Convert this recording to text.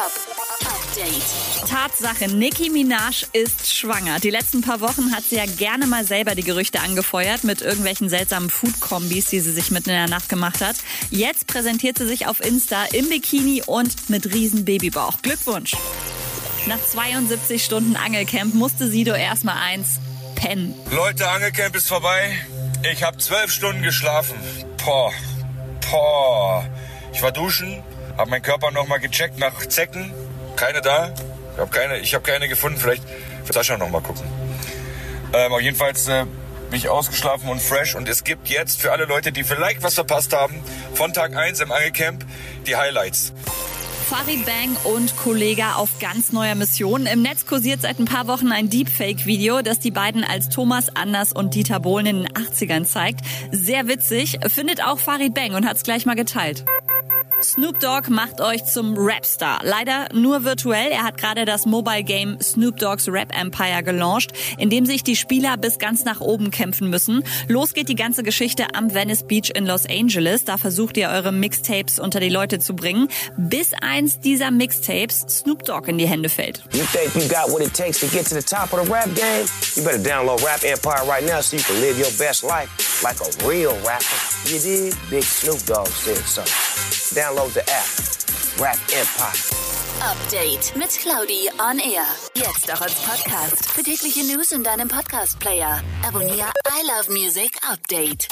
Top Update. Tatsache, Nicki Minaj ist schwanger. Die letzten paar Wochen hat sie ja gerne mal selber die Gerüchte angefeuert mit irgendwelchen seltsamen Food-Kombis, die sie sich mitten in der Nacht gemacht hat. Jetzt präsentiert sie sich auf Insta im Bikini und mit riesen Babybauch. Glückwunsch! Nach 72 Stunden Angelcamp musste Sido erstmal eins pennen. Leute, Angelcamp ist vorbei. Ich habe zwölf Stunden geschlafen. Boah, boah. Ich war duschen, habe meinen Körper nochmal gecheckt nach Zecken. Keine da. Ich habe keine, hab keine gefunden. Vielleicht wird Sascha nochmal gucken. Ähm, auf jeden Fall äh, bin ich ausgeschlafen und fresh. Und es gibt jetzt für alle Leute, die vielleicht was verpasst haben, von Tag 1 im Angelcamp die Highlights. Farid Bang und Kollega auf ganz neuer Mission. Im Netz kursiert seit ein paar Wochen ein Deepfake-Video, das die beiden als Thomas Anders und Dieter Bohlen in den 80ern zeigt. Sehr witzig, findet auch Farid Bang und hat's gleich mal geteilt. Snoop Dogg macht euch zum Rapstar. Leider nur virtuell. Er hat gerade das Mobile Game Snoop Dogg's Rap Empire gelauncht, in dem sich die Spieler bis ganz nach oben kämpfen müssen. Los geht die ganze Geschichte am Venice Beach in Los Angeles. Da versucht ihr eure Mixtapes unter die Leute zu bringen, bis eins dieser Mixtapes Snoop Dogg in die Hände fällt. You think you got what it takes to get to the top of the rap game? You better download Rap Empire right now so you can live your best life like a real rapper. You did? Big Snoop Dogg said so. Download the app. Rap Empire. Update mit Claudi on Air. Jetzt auch als Podcast. Für tägliche News in deinem Podcast-Player. Abonniere I Love Music Update.